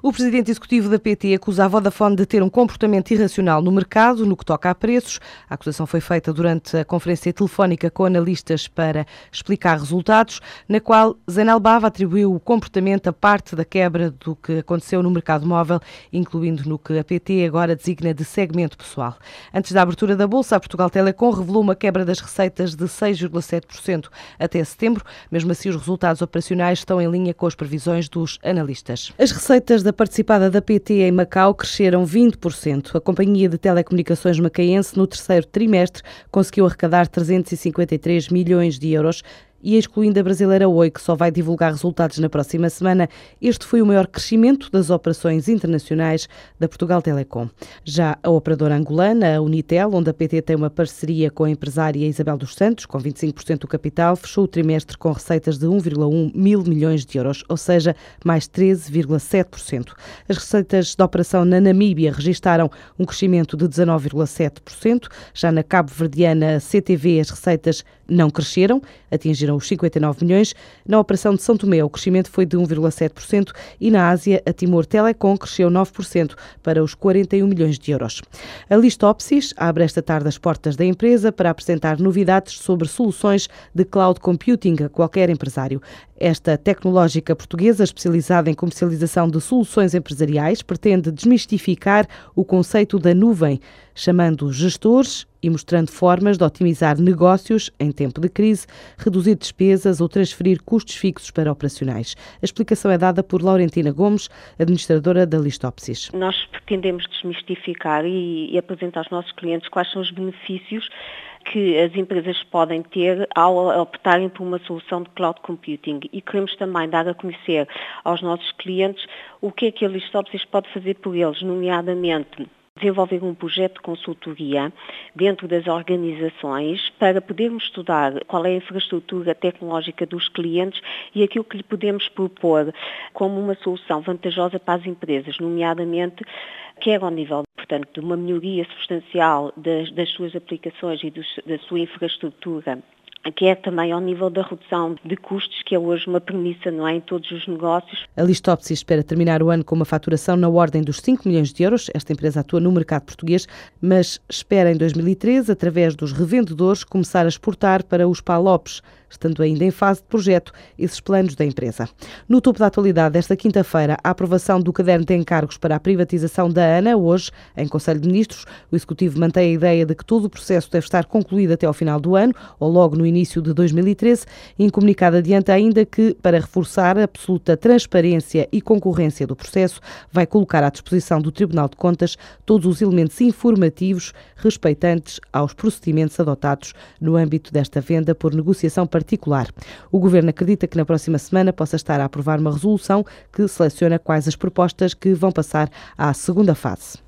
O presidente executivo da PT acusa a Vodafone de ter um comportamento irracional no mercado, no que toca a preços. A acusação foi feita durante a conferência telefónica com analistas para explicar resultados, na qual Zainal Bava atribuiu o comportamento a parte da quebra do que aconteceu no mercado móvel, incluindo no que a PT agora designa de segmento pessoal. Antes da abertura da Bolsa, a Portugal Telecom revelou uma quebra das receitas de 6,7% até setembro. Mesmo assim, os resultados operacionais estão em linha com as previsões dos analistas. As receitas da participada da PT em Macau cresceram 20%. A Companhia de Telecomunicações Macaense, no terceiro trimestre, conseguiu arrecadar 353 milhões de euros, e excluindo a brasileira Oi, que só vai divulgar resultados na próxima semana, este foi o maior crescimento das operações internacionais da Portugal Telecom. Já a operadora angolana, a Unitel, onde a PT tem uma parceria com a empresária Isabel dos Santos, com 25% do capital, fechou o trimestre com receitas de 1,1 mil milhões de euros, ou seja, mais 13,7%. As receitas da operação na Namíbia registaram um crescimento de 19,7%. Já na Cabo-Verdiana CTV, as receitas não cresceram, atingiram os 59 milhões. Na operação de São Tomé, o crescimento foi de 1,7% e na Ásia, a Timor Telecom cresceu 9% para os 41 milhões de euros. A Listopsis abre esta tarde as portas da empresa para apresentar novidades sobre soluções de cloud computing a qualquer empresário. Esta tecnológica portuguesa, especializada em comercialização de soluções empresariais, pretende desmistificar o conceito da nuvem, chamando gestores e mostrando formas de otimizar negócios em tempo de crise, reduzir despesas ou transferir custos fixos para operacionais. A explicação é dada por Laurentina Gomes, administradora da Listopsis. Nós pretendemos desmistificar e, apresentar aos nossos clientes quais são os benefícios que as empresas podem ter ao optarem por uma solução de cloud computing. E queremos também dar a conhecer aos nossos clientes o que é que a Listopsis pode fazer por eles, nomeadamente desenvolver um projeto de consultoria dentro das organizações para podermos estudar qual é a infraestrutura tecnológica dos clientes e aquilo que lhe podemos propor como uma solução vantajosa para as empresas, nomeadamente quer ao nível portanto, de uma melhoria substancial das, das suas aplicações e da sua infraestrutura que é também ao nível da redução de custos, que é hoje uma premissa não é, em todos os negócios. A Listopsi espera terminar o ano com uma faturação na ordem dos 5 milhões de euros. Esta empresa atua no mercado português, mas espera em 2013, através dos revendedores, começar a exportar para os PALOPs, estando ainda em fase de projeto esses planos da empresa. No topo da atualidade, esta quinta-feira, a aprovação do caderno de encargos para a privatização da ANA, hoje, em Conselho de Ministros, o Executivo mantém a ideia de que todo o processo deve estar concluído até ao final do ano, ou logo no início de 2013, em comunicado adianta ainda que, para reforçar a absoluta transparência e concorrência do processo, vai colocar à disposição do Tribunal de Contas todos os elementos informativos respeitantes aos procedimentos adotados no âmbito desta venda por negociação particular. O Governo acredita que na próxima semana possa estar a aprovar uma resolução que seleciona quais as propostas que vão passar à segunda fase.